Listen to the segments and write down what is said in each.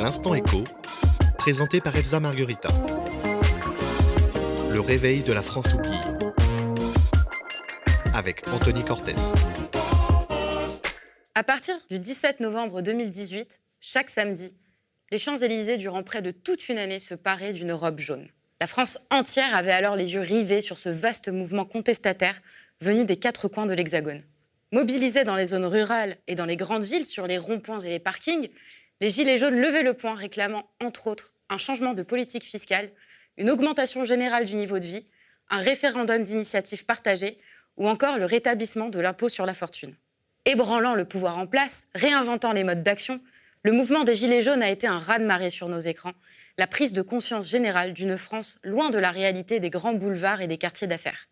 L'instant écho, présenté par Elsa Marguerita. Le réveil de la France oubliée. Avec Anthony Cortez. À partir du 17 novembre 2018, chaque samedi, les Champs-Élysées, durant près de toute une année, se paraient d'une robe jaune. La France entière avait alors les yeux rivés sur ce vaste mouvement contestataire venu des quatre coins de l'Hexagone. Mobilisés dans les zones rurales et dans les grandes villes, sur les ronds-points et les parkings, les Gilets jaunes levaient le poing réclamant, entre autres, un changement de politique fiscale, une augmentation générale du niveau de vie, un référendum d'initiative partagée ou encore le rétablissement de l'impôt sur la fortune. Ébranlant le pouvoir en place, réinventant les modes d'action, le mouvement des Gilets jaunes a été un raz-de-marée sur nos écrans, la prise de conscience générale d'une France loin de la réalité des grands boulevards et des quartiers d'affaires.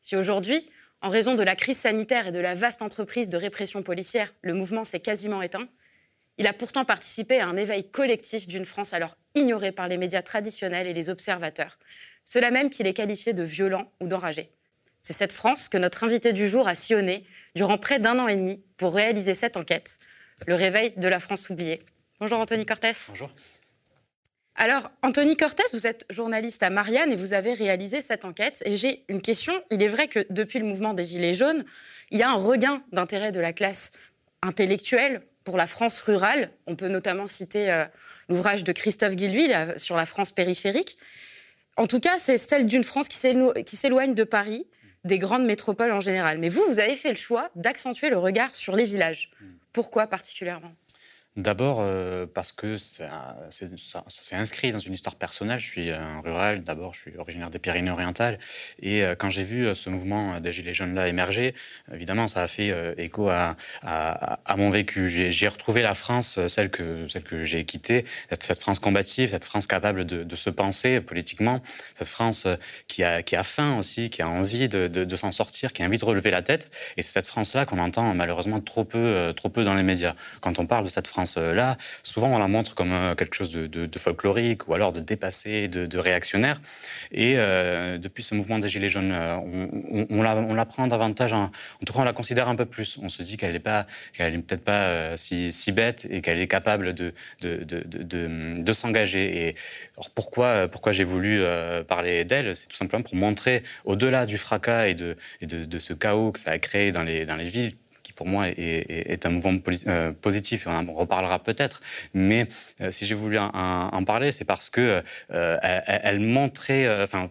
Si aujourd'hui, en raison de la crise sanitaire et de la vaste entreprise de répression policière, le mouvement s'est quasiment éteint, il a pourtant participé à un éveil collectif d'une France alors ignorée par les médias traditionnels et les observateurs, ceux-là même qu'il est qualifié de violent ou d'enragé. C'est cette France que notre invité du jour a sillonnée durant près d'un an et demi pour réaliser cette enquête, le réveil de la France oubliée. Bonjour Anthony Cortès. Bonjour. Alors, Anthony Cortès, vous êtes journaliste à Marianne et vous avez réalisé cette enquête. Et j'ai une question. Il est vrai que depuis le mouvement des Gilets jaunes, il y a un regain d'intérêt de la classe intellectuelle pour la France rurale. On peut notamment citer euh, l'ouvrage de Christophe Guilluy sur la France périphérique. En tout cas, c'est celle d'une France qui s'éloigne de Paris, des grandes métropoles en général. Mais vous, vous avez fait le choix d'accentuer le regard sur les villages. Pourquoi particulièrement? D'abord euh, parce que ça, s'est inscrit dans une histoire personnelle. Je suis un rural, d'abord je suis originaire des Pyrénées-Orientales. Et euh, quand j'ai vu euh, ce mouvement des Gilets jaunes-là émerger, évidemment ça a fait écho à, à, mon vécu. J'ai retrouvé la France, celle que, celle que j'ai quittée, cette, France combative, cette France capable de, de, se penser politiquement, cette France qui a, qui a faim aussi, qui a envie de, de, de s'en sortir, qui a envie de relever la tête. Et c'est cette France-là qu'on entend malheureusement trop peu, trop peu dans les médias. Quand on parle de cette France là souvent on la montre comme euh, quelque chose de, folklorique ou alors de dépassé, de, réactionnaire. Et euh, depuis ce mouvement des Gilets jaunes, euh, on, la, prend davantage, en, tout cas on la considère un peu plus. On se dit qu'elle n'est pas, qu'elle est peut-être pas si, bête et qu'elle est capable de, de, s'engager. Et alors pourquoi, pourquoi j'ai voulu parler d'elle? C'est tout simplement pour montrer, au-delà du fracas et de, de, ce chaos que ça a créé dans les, dans les villes, pour moi, est, un mouvement euh, positif, et on en reparlera peut-être. Mais euh, si j'ai voulu en, parler, c'est parce que euh, montrait, enfin,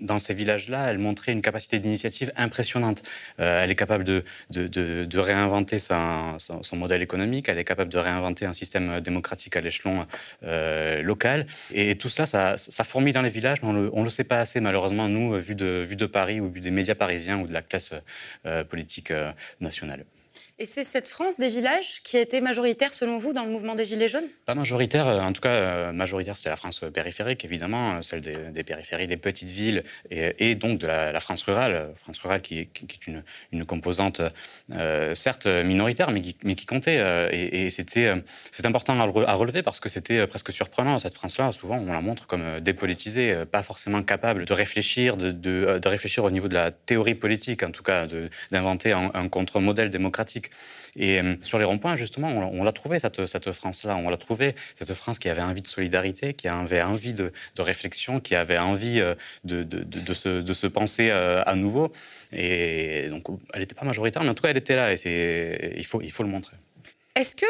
dans ces villages-là, elle montrait une capacité d'initiative impressionnante. elle est capable de, réinventer son, modèle économique, elle est capable de réinventer un système démocratique à l'échelon local. Et, tout cela, ça, ça, fourmille dans les villages, mais on ne le, sait pas assez, malheureusement, nous, vu de Paris ou vu des médias parisiens ou de la classe politique nationale. Et c'est cette France des villages qui a été majoritaire, selon vous, dans le mouvement des Gilets jaunes? Pas majoritaire, euh, en tout cas, euh, majoritaire, c'est la France périphérique, évidemment, euh, celle des, périphéries, des petites villes, et, donc de la, France rurale. France rurale qui est, une, composante, certes minoritaire, mais qui, comptait. et, c'était, c'est important à relever parce que c'était presque surprenant, cette France-là. Souvent, on la montre comme dépolitisée, pas forcément capable de réfléchir, de, réfléchir au niveau de la théorie politique, en tout cas, d'inventer un contre-modèle démocratique. Et euh, sur les ronds-points, justement, on, l'a trouvé, cette, cette France-là. On l'a trouvé, cette France qui avait envie de solidarité, qui avait envie de, réflexion, qui avait envie euh, de, de, de se, penser euh, à nouveau. Et donc, elle n'était pas majoritaire, mais en tout cas, elle était là. Et il faut, il faut le montrer. Est-ce que,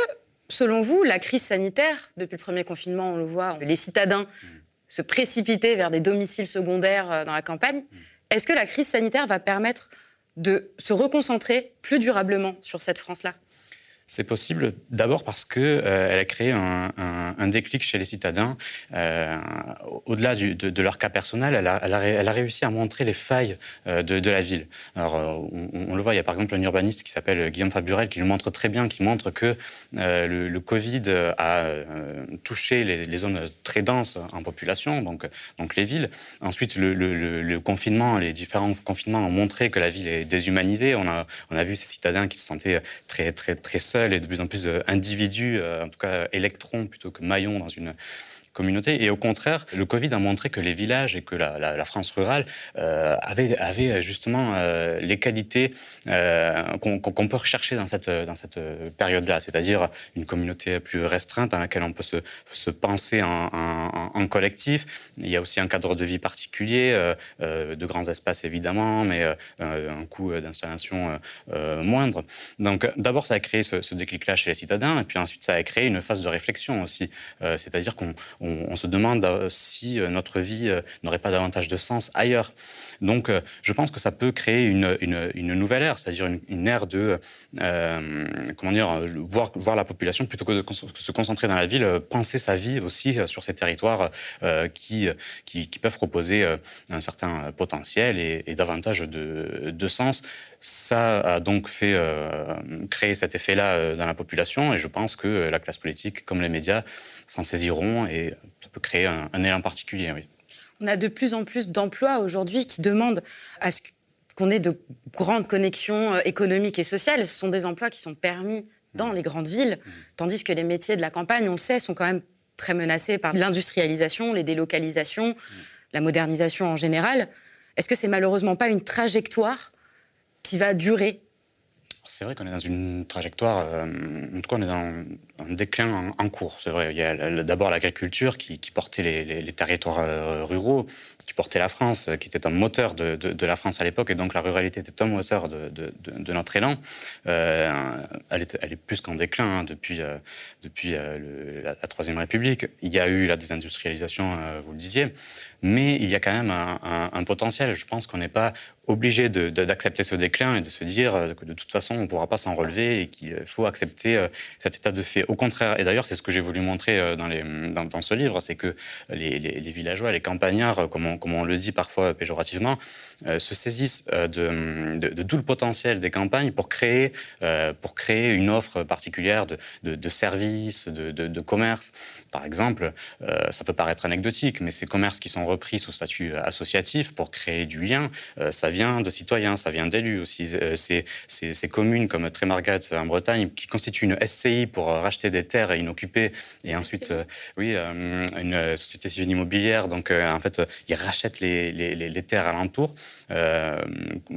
selon vous, la crise sanitaire, depuis le premier confinement, on le voit, les citadins se précipiter vers des domiciles secondaires dans la campagne, mm. est-ce que la crise sanitaire va permettre de se reconcentrer plus durablement sur cette France-là c'est possible d'abord parce qu'elle euh, a créé un, déclic chez les citadins. Euh, au-delà de, leur cas personnel, elle a, elle, réussi à montrer les failles euh, de, la ville. Alors, on, le voit, il y a par exemple un urbaniste qui s'appelle Guillaume Faburel qui le montre très bien, qui montre que le, Covid a touché les, zones très denses en population, donc, donc les villes. Ensuite, le, confinement, les différents confinements ont montré que la ville est déshumanisée. On a, on a vu ces citadins qui se sentaient très, très, très seuls et de plus en plus d'individus, euh, en tout cas électrons plutôt que maillons dans une communautés. Et au contraire, le Covid a montré que les villages et que la, France rurale euh, avaient, justement euh, les qualités euh, qu'on peut rechercher dans cette, période-là, c'est-à-dire une communauté plus restreinte dans laquelle on peut se, se penser en, en, collectif. Il y a aussi un cadre de vie particulier, de grands espaces évidemment, mais un coût d'installation moindre. Donc d'abord, ça a créé ce, ce déclic-là chez les citadins, et puis ensuite, ça a créé une phase de réflexion aussi. c'est-à-dire qu'on on, se demande euh, si euh, notre vie euh, n'aurait pas davantage de sens ailleurs. Donc, je pense que ça peut créer une, une, nouvelle ère, c'est-à-dire une, ère de, comment dire, voir, voir la population plutôt que de se concentrer dans la ville, penser sa vie aussi sur ces territoires qui, qui, peuvent proposer un certain potentiel et, davantage de, de, sens. Ça a donc fait créer cet effet-là dans la population et je pense que la classe politique, comme les médias, s'en saisiront et ça peut créer un, élan particulier. Oui. On a de plus en plus d'emplois aujourd'hui qui demandent à ce qu'on ait de grandes connexions euh, économiques et sociales. Ce sont des emplois qui sont permis dans mmh. les grandes villes, mmh. tandis que les métiers de la campagne, on le sait, sont quand même très menacés par l'industrialisation, les délocalisations, mmh. la modernisation en général. Est-ce que c'est malheureusement pas une trajectoire qui va durer? C'est vrai qu'on est dans une trajectoire, euh, en tout cas on est dans un déclin en, cours, c'est vrai. Il y a d'abord l'agriculture qui, portait les, territoires euh, ruraux, qui portait la France, qui était un moteur de, la France à l'époque, et donc la ruralité était un moteur de, notre élan. Euh, elle, est, plus qu'en déclin hein, depuis, la, Troisième République. Il y a eu la désindustrialisation, vous le disiez, mais il y a quand même un potentiel. Je pense qu'on n'est pas obligé d'accepter ce déclin et de se dire euh, que de toute façon, on ne pourra pas s'en relever et qu'il faut accepter euh, cet état de fait. Au contraire, et d'ailleurs, c'est ce que j'ai voulu montrer euh, dans, les, ce livre, c'est que les, villageois, les campagnards, comme on, comme on, le dit parfois péjorativement, se saisissent de, tout le potentiel des campagnes pour créer, pour créer une offre particulière de, services, de, commerce. Par exemple, ça peut paraître anecdotique, mais ces commerces qui sont repris sous statut associatif pour créer du lien, ça vient de citoyens, ça vient d'élus aussi. Euh, c'est ces communes comme Trémargat en Bretagne qui constituent une SCI pour euh, racheter des terres inoccupées et ensuite, euh, oui, une société civile immobilière. Donc, en fait, ils rachètent les, les, les terres alentours, euh,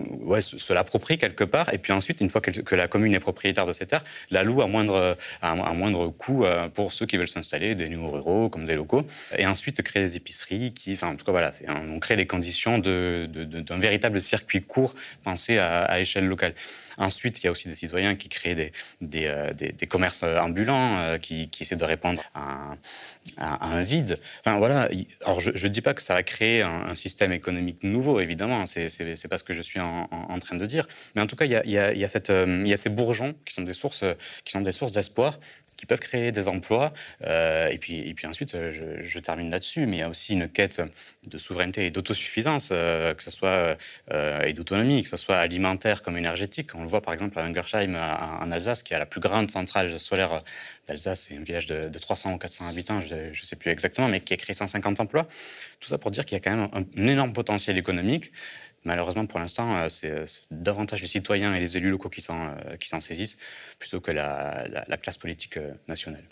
ouais, se, l'approprient quelque part, et puis ensuite, une fois que, la commune est propriétaire de ces terres, la loue à moindre, à, moindre coût pour ceux qui veulent s'installer, des nouveaux ruraux comme des locaux, et ensuite créer des épiceries qui, enfin, en tout cas, voilà, on crée les conditions d'un de, de, véritable circuit court pensé à, échelle locale. Ensuite, il y a aussi des citoyens qui créent des, des, euh, des, commerces ambulants, euh, qui, qui, essaient de répondre à un, vide. Enfin, voilà. Alors, je ne dis pas que ça va créer un, système économique nouveau, évidemment. C'est n'est pas ce que je suis en, train de dire. Mais en tout cas, a, a, a il y a ces bourgeons qui sont des sources, qui sont des sources d'espoir qui peuvent créer des emplois. Euh, et, puis, et puis ensuite, euh, je, termine là-dessus, mais il y a aussi une quête de souveraineté et d'autosuffisance, euh, que ce soit et d'autonomie, que ce soit alimentaire comme énergétique. On le voit par exemple à Ungersheim, en Alsace, qui a la plus grande centrale solaire d'Alsace. C'est un village de, 300 ou 400 habitants, je ne sais plus exactement, mais qui a créé 150 emplois. Tout ça pour dire qu'il y a quand même un énorme potentiel économique. Malheureusement, pour l'instant, euh, c'est davantage les citoyens et les élus locaux qui s'en euh, saisissent plutôt que la, la classe politique euh, nationale.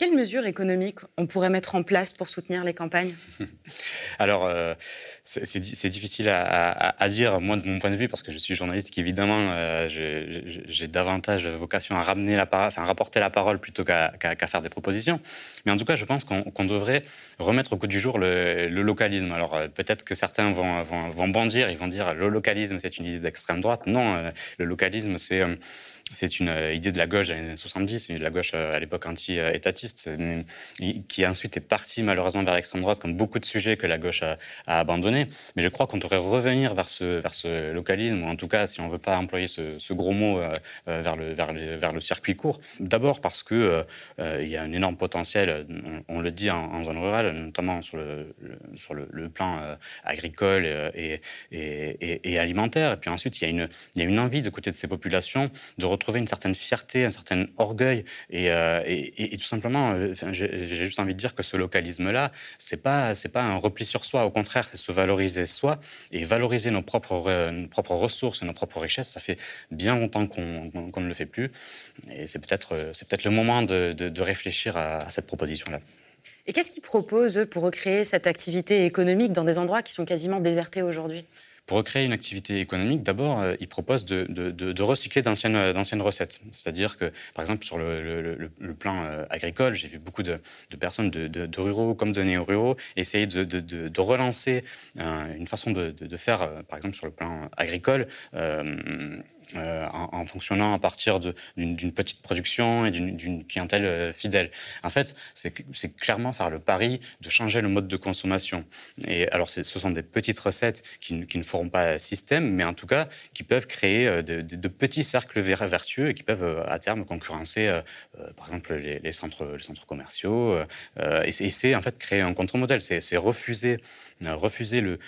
Quelles mesures économiques on pourrait mettre en place pour soutenir les campagnes? Alors, euh, c'est difficile à, dire, moi, de mon point de vue, parce que je suis journaliste, qu'évidemment, euh, j'ai davantage vocation à ramener la enfin, rapporter la parole plutôt qu'à faire des propositions. Mais en tout cas, je pense qu'on devrait remettre au coup du jour le, localisme. Alors, euh, peut-être que certains vont, vont, vont, bondir, ils vont dire le localisme, c'est une idée d'extrême droite. Non, le localisme, c'est une idée de la gauche des années 70, une de la gauche à l'époque anti-étatiste, euh, qui ensuite est partie malheureusement vers l'extrême droite, comme beaucoup de sujets que la gauche a, a abandonnés. Mais je crois qu'on devrait revenir vers ce, vers ce localisme, ou en tout cas, si on ne veut pas employer ce, gros mot, vers, le, vers, le, vers le circuit court. D'abord parce qu'il il y a un énorme potentiel, on, le dit en, zone rurale, notamment sur le, sur le, plan agricole et, et, alimentaire. Et puis ensuite, il y, a une, il y a une envie de côté de ces populations de retrouver une certaine fierté, un certain orgueil. Euh, et, tout simplement, euh, j'ai juste envie de dire que ce localisme-là, c'est pas, pas un repli sur soi. Au contraire, c'est se valoriser soi et valoriser nos propres, nos propres ressources et nos propres richesses. Ça fait bien longtemps qu'on ne le fait plus. Et c'est peut-être, c'est peut-être le moment de, de, réfléchir à, à cette proposition-là. Et qu'est-ce qu'ils proposent pour recréer cette activité économique dans des endroits qui sont quasiment désertés aujourd'hui? Pour recréer une activité économique, d'abord, euh, ils proposent de, de, recycler euh, d'anciennes recettes. C'est-à-dire que, par exemple, sur le, plan euh, agricole, j'ai vu beaucoup de, personnes de, ruraux comme de néo-ruraux essayer de, relancer une façon de, faire, par exemple, sur le plan agricole. En, fonctionnant à partir d'une petite production et d'une clientèle euh, fidèle. En fait, c'est clairement faire le pari de changer le mode de consommation. Et alors, ce sont des petites recettes qui, ne feront pas système, mais en tout cas, qui peuvent créer euh, de, petits cercles vertueux et qui peuvent à terme concurrencer, par exemple, les, centres, commerciaux. et c'est en fait créer un contre-modèle. C'est refuser, refuser le,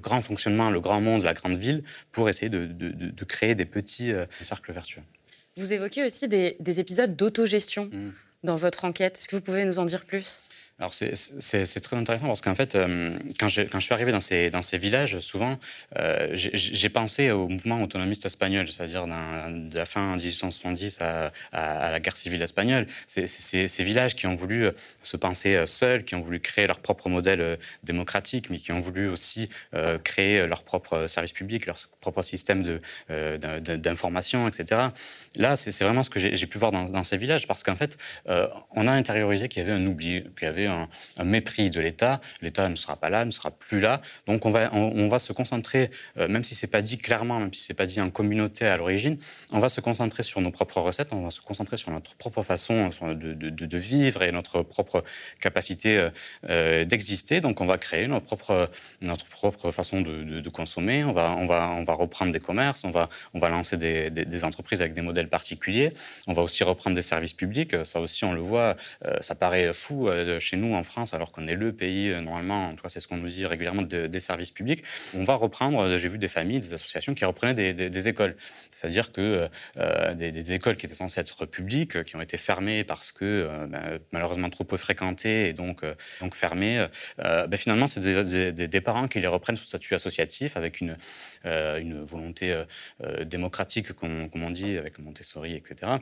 grand fonctionnement, le grand monde, la grande ville pour essayer de, de créer créer des petits euh, cercles vertueux. Vous évoquez aussi des, épisodes d'autogestion mmh. dans votre enquête. Est-ce que vous pouvez nous en dire plus? Alors c'est très intéressant parce qu'en fait, euh, quand, je, suis arrivé dans ces, villages, souvent, euh, j'ai pensé au mouvement autonomiste espagnol, c'est-à-dire de la fin 1870 à, la guerre civile espagnole. Ces villages qui ont voulu se penser seuls, qui ont voulu créer leur propre modèle démocratique, mais qui ont voulu aussi créer leur propre service public, leur propre système d'information, etc. Là, c'est vraiment ce que j'ai pu voir dans, dans, ces villages parce qu'en fait, on a intériorisé qu'il y avait un oubli, qu'il y avait un, mépris de l'État. L'État ne sera pas là, ne sera plus là. Donc on va, on, va se concentrer, euh, même si c'est pas dit clairement, même si c'est pas dit en communauté à l'origine, on va se concentrer sur nos propres recettes, on va se concentrer sur notre propre façon de, de, de vivre et notre propre capacité euh, euh, d'exister. Donc on va créer notre propre, notre propre façon de, consommer. On va, on, va, on va reprendre des commerces, on va, on va lancer des, des, entreprises avec des modèles particuliers. On va aussi reprendre des services publics. Ça aussi, on le voit, ça paraît fou chez nous en France, alors qu'on est le pays, euh, normalement, en tout cas c'est ce qu'on nous dit régulièrement, des services publics, on va reprendre, euh, j'ai vu des familles, des associations qui reprenaient des, écoles. C'est-à-dire que euh, des, écoles qui étaient censées être publiques, qui ont été fermées parce que ben, malheureusement trop peu fréquentées et donc, donc fermées, ben, finalement c'est des, parents qui les reprennent sous statut associatif avec une, une volonté démocratique, comme, on dit, avec Montessori, etc.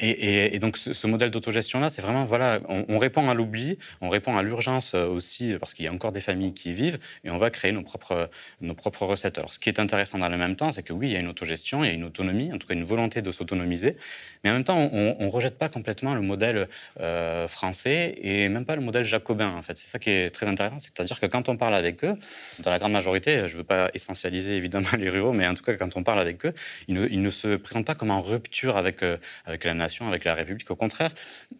Et, donc ce, modèle d'autogestion-là, c'est vraiment, voilà, on répond à l'oubli, on répond à l'urgence euh, aussi parce qu'il y a encore des familles qui y vivent et on va créer nos propres, nos propres recettes. Alors, ce qui est intéressant dans le même temps, c'est que oui, il y a une autogestion, il y a une autonomie, en tout cas une volonté de s'autonomiser, mais en même temps, on ne rejette pas complètement le modèle euh, français et même pas le modèle jacobin, en fait. C'est ça qui est très intéressant, c'est-à-dire que quand on parle avec eux, dans la grande majorité, je ne veux pas essentialiser évidemment les ruraux, mais en tout cas, quand on parle avec eux, ils ne, se présentent pas comme en rupture avec, euh, avec la nation, avec la République. Au contraire,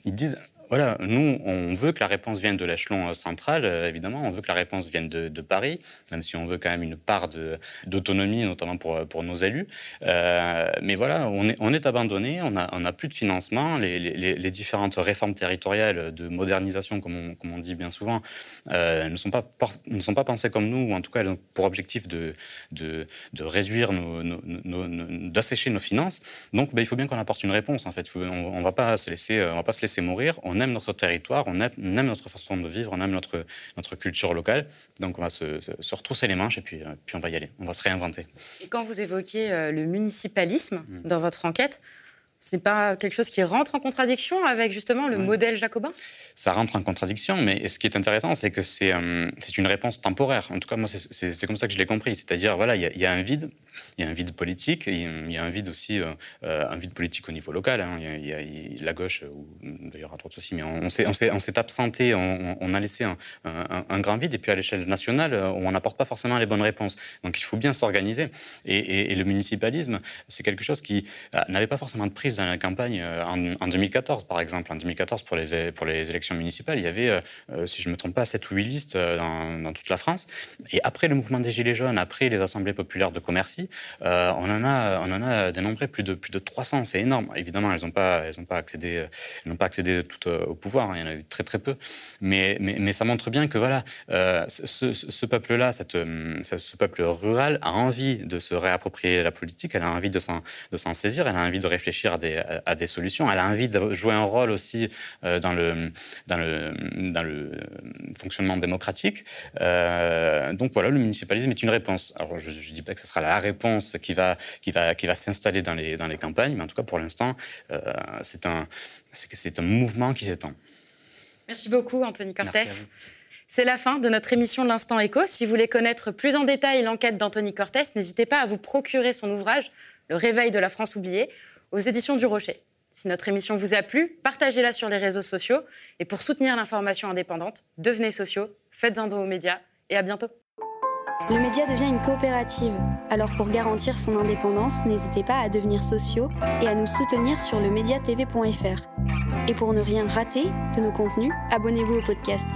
ils disent voilà, nous, on veut que la réponse vienne de l'échelon euh, central, euh, évidemment. On veut que la réponse vienne de, Paris, même si on veut quand même une part d'autonomie, notamment pour, euh, nos élus. mais voilà, on est, on est abandonné, on n'a a plus de financement. Les, différentes réformes territoriales de modernisation, comme on, dit bien souvent, ne, sont pas, ne sont pas pensées comme nous, ou en tout cas, pour objectif de, de, réduire, d'assécher nos finances. Donc, ben, il faut bien qu'on apporte une réponse, en fait. on ne va, pas se laisser, va pas se laisser mourir. On aime notre territoire, on aime, notre façon de vivre, on aime notre, notre culture locale. Donc on va se, se, retrousser les manches et puis, euh, puis on va y aller, on va se réinventer. Et quand vous évoquez euh, le municipalisme mmh. dans votre enquête, ce n'est pas quelque chose qui rentre en contradiction avec justement le modèle jacobin? Ça rentre en contradiction, mais ce qui est intéressant, c'est que c'est euh, une réponse temporaire. En tout cas, moi, c'est comme ça que je l'ai compris. C'est-à-dire, voilà, il y, a un vide, il y a un vide politique, il y, a un vide aussi, euh, euh, un vide politique au niveau local. Hein. Il y, a la gauche, ou d'ailleurs à droite aussi, mais on, s'est absenté, on, a laissé un, grand vide, et puis à l'échelle nationale, on n'apporte pas forcément les bonnes réponses. Donc il faut bien s'organiser. Et, et, le municipalisme, c'est quelque chose qui n'avait pas forcément de dans la campagne euh, en, 2014, par exemple. En 2014, pour les, pour les élections municipales, il y avait, euh, euh, si je ne me trompe pas, 7 ou 8 listes dans, toute la France. Et après le mouvement des Gilets jaunes, après les assemblées populaires de Commercy, on, en a, on en a dénombré plus de, plus de 300. C'est énorme. Évidemment, elles n'ont pas, pas accédé, elles pas accédé tout au pouvoir. Hein. Il y en a eu très, très peu. Mais, mais, mais ça montre bien que voilà, ce, ce peuple-là, ce peuple rural a envie de se réapproprier la politique, elle a envie de s'en saisir, elle a envie de réfléchir à des, solutions. Elle a envie de jouer un rôle aussi euh, dans, le, dans, le, dans le fonctionnement démocratique. Euh, donc voilà, le municipalisme est une réponse. Alors je ne dis pas que ce sera la réponse qui va, qui va, qui va s'installer dans les, dans les campagnes, mais en tout cas pour l'instant, euh, c'est un, un mouvement qui s'étend. Merci beaucoup, Anthony Cortès. À. C'est la fin de notre émission de l'Instant Écho. Si vous voulez connaître plus en détail l'enquête d'Anthony Cortès, n'hésitez pas à vous procurer son ouvrage, Le réveil de la France oubliée, aux éditions du Rocher. Si notre émission vous a plu, partagez-la sur les réseaux sociaux. Et pour soutenir l'information indépendante, devenez sociaux, faites un don aux médias et à bientôt. Le média devient une coopérative. Alors pour garantir son indépendance, n'hésitez pas à devenir sociaux et à nous soutenir sur le mediatv.fr. Et pour ne rien rater de nos contenus, abonnez-vous au podcast.